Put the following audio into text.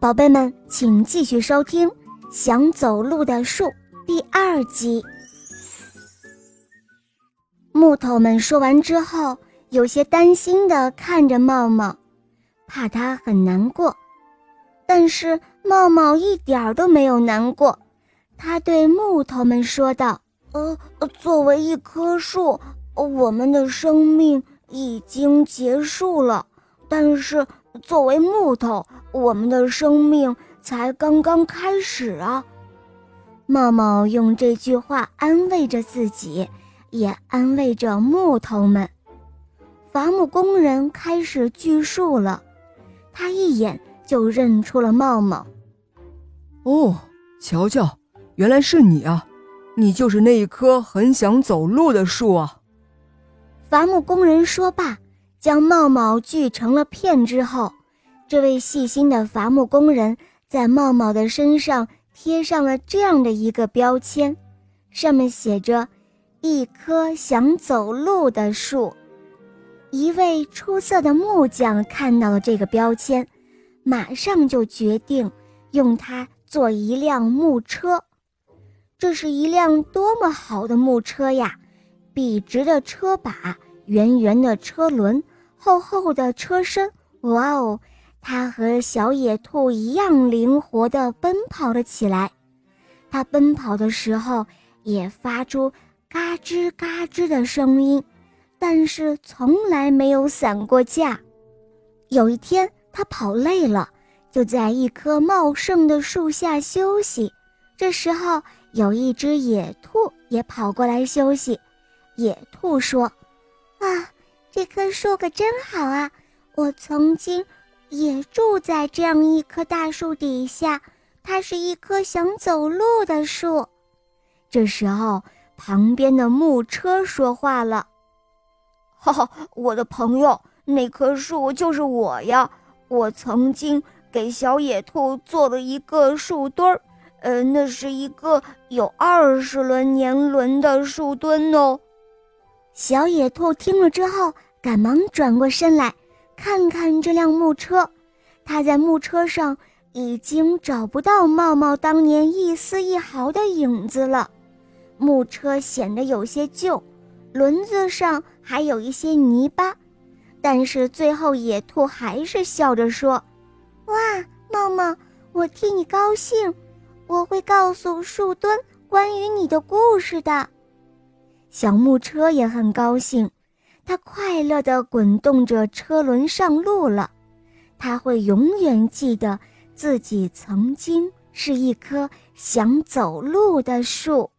宝贝们，请继续收听《想走路的树》第二集。木头们说完之后，有些担心的看着茂茂，怕他很难过。但是茂茂一点都没有难过，他对木头们说道：“呃，作为一棵树，我们的生命已经结束了，但是作为木头。”我们的生命才刚刚开始啊！茂茂用这句话安慰着自己，也安慰着木头们。伐木工人开始锯树了，他一眼就认出了茂茂。哦，瞧瞧，原来是你啊！你就是那一棵很想走路的树啊！伐木工人说罢，将茂茂锯成了片之后。这位细心的伐木工人在茂茂的身上贴上了这样的一个标签，上面写着“一棵想走路的树”。一位出色的木匠看到了这个标签，马上就决定用它做一辆木车。这是一辆多么好的木车呀！笔直的车把，圆圆的车轮，厚厚的车身，哇哦！它和小野兔一样灵活地奔跑了起来，它奔跑的时候也发出嘎吱嘎吱的声音，但是从来没有散过架。有一天，它跑累了，就在一棵茂盛的树下休息。这时候，有一只野兔也跑过来休息。野兔说：“啊，这棵树可真好啊！我曾经……”也住在这样一棵大树底下，它是一棵想走路的树。这时候，旁边的木车说话了：“哈哈，我的朋友，那棵树就是我呀！我曾经给小野兔做了一个树墩儿，呃，那是一个有二十轮年轮的树墩哦。”小野兔听了之后，赶忙转过身来。看看这辆木车，他在木车上已经找不到茂茂当年一丝一毫的影子了。木车显得有些旧，轮子上还有一些泥巴。但是最后，野兔还是笑着说：“哇，茂茂，我替你高兴，我会告诉树墩关于你的故事的。”小木车也很高兴。他快乐地滚动着车轮上路了，他会永远记得自己曾经是一棵想走路的树。